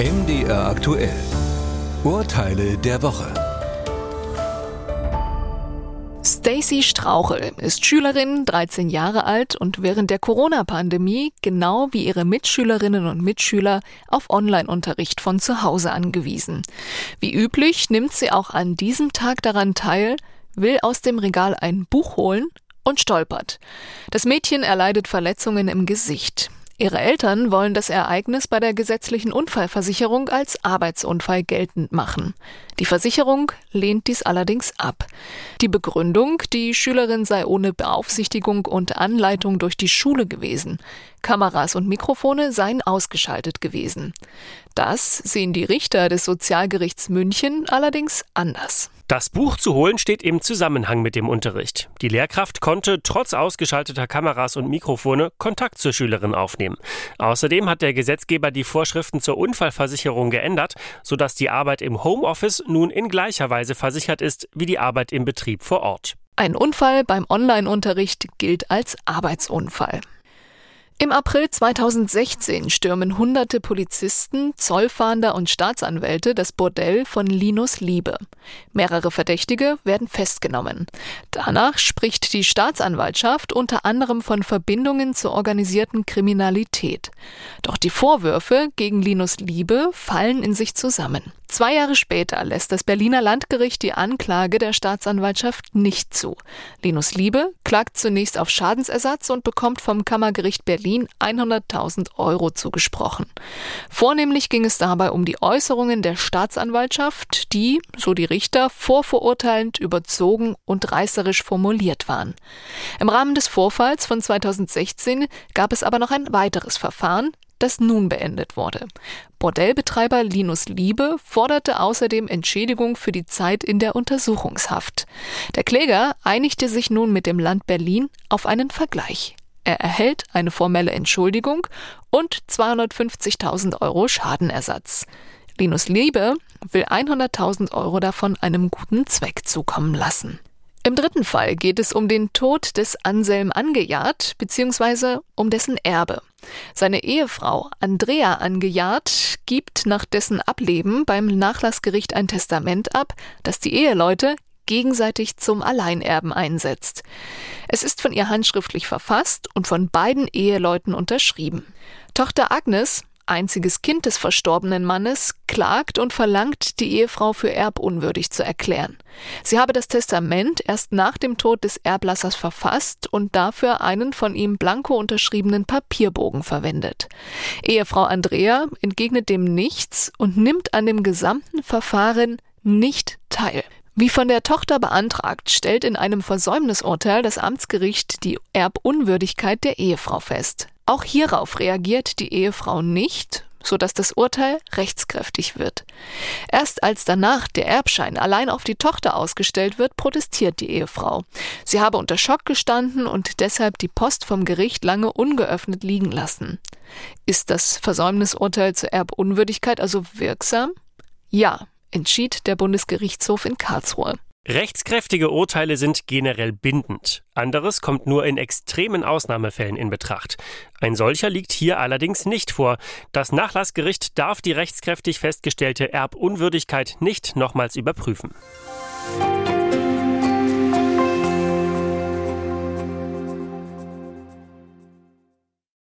MDR aktuell. Urteile der Woche. Stacy Strauchel ist Schülerin, 13 Jahre alt und während der Corona-Pandemie, genau wie ihre Mitschülerinnen und Mitschüler, auf Online-Unterricht von zu Hause angewiesen. Wie üblich nimmt sie auch an diesem Tag daran teil, will aus dem Regal ein Buch holen und stolpert. Das Mädchen erleidet Verletzungen im Gesicht. Ihre Eltern wollen das Ereignis bei der gesetzlichen Unfallversicherung als Arbeitsunfall geltend machen. Die Versicherung lehnt dies allerdings ab. Die Begründung, die Schülerin sei ohne Beaufsichtigung und Anleitung durch die Schule gewesen. Kameras und Mikrofone seien ausgeschaltet gewesen. Das sehen die Richter des Sozialgerichts München allerdings anders. Das Buch zu holen steht im Zusammenhang mit dem Unterricht. Die Lehrkraft konnte trotz ausgeschalteter Kameras und Mikrofone Kontakt zur Schülerin aufnehmen. Außerdem hat der Gesetzgeber die Vorschriften zur Unfallversicherung geändert, sodass die Arbeit im Homeoffice nun in gleicher Weise versichert ist wie die Arbeit im Betrieb vor Ort. Ein Unfall beim Online-Unterricht gilt als Arbeitsunfall. Im April 2016 stürmen hunderte Polizisten, Zollfahnder und Staatsanwälte das Bordell von Linus Liebe. Mehrere Verdächtige werden festgenommen. Danach spricht die Staatsanwaltschaft unter anderem von Verbindungen zur organisierten Kriminalität. Doch die Vorwürfe gegen Linus Liebe fallen in sich zusammen. Zwei Jahre später lässt das Berliner Landgericht die Anklage der Staatsanwaltschaft nicht zu. Linus Liebe klagt zunächst auf Schadensersatz und bekommt vom Kammergericht Berlin 100.000 Euro zugesprochen. Vornehmlich ging es dabei um die Äußerungen der Staatsanwaltschaft, die, so die Richter, vorverurteilend, überzogen und reißerisch formuliert waren. Im Rahmen des Vorfalls von 2016 gab es aber noch ein weiteres Verfahren, das nun beendet wurde. Bordellbetreiber Linus Liebe forderte außerdem Entschädigung für die Zeit in der Untersuchungshaft. Der Kläger einigte sich nun mit dem Land Berlin auf einen Vergleich. Er erhält eine formelle Entschuldigung und 250.000 Euro Schadenersatz. Linus Liebe will 100.000 Euro davon einem guten Zweck zukommen lassen. Im dritten Fall geht es um den Tod des Anselm Angejahrt bzw. um dessen Erbe. Seine Ehefrau Andrea Angejahrt gibt nach dessen Ableben beim Nachlassgericht ein Testament ab, das die Eheleute gegenseitig zum Alleinerben einsetzt. Es ist von ihr handschriftlich verfasst und von beiden Eheleuten unterschrieben. Tochter Agnes einziges Kind des verstorbenen Mannes, klagt und verlangt, die Ehefrau für erbunwürdig zu erklären. Sie habe das Testament erst nach dem Tod des Erblassers verfasst und dafür einen von ihm blanko unterschriebenen Papierbogen verwendet. Ehefrau Andrea entgegnet dem nichts und nimmt an dem gesamten Verfahren nicht teil. Wie von der Tochter beantragt, stellt in einem Versäumnisurteil das Amtsgericht die Erbunwürdigkeit der Ehefrau fest. Auch hierauf reagiert die Ehefrau nicht, sodass das Urteil rechtskräftig wird. Erst als danach der Erbschein allein auf die Tochter ausgestellt wird, protestiert die Ehefrau. Sie habe unter Schock gestanden und deshalb die Post vom Gericht lange ungeöffnet liegen lassen. Ist das Versäumnisurteil zur Erbunwürdigkeit also wirksam? Ja, entschied der Bundesgerichtshof in Karlsruhe. Rechtskräftige Urteile sind generell bindend. Anderes kommt nur in extremen Ausnahmefällen in Betracht. Ein solcher liegt hier allerdings nicht vor. Das Nachlassgericht darf die rechtskräftig festgestellte Erbunwürdigkeit nicht nochmals überprüfen.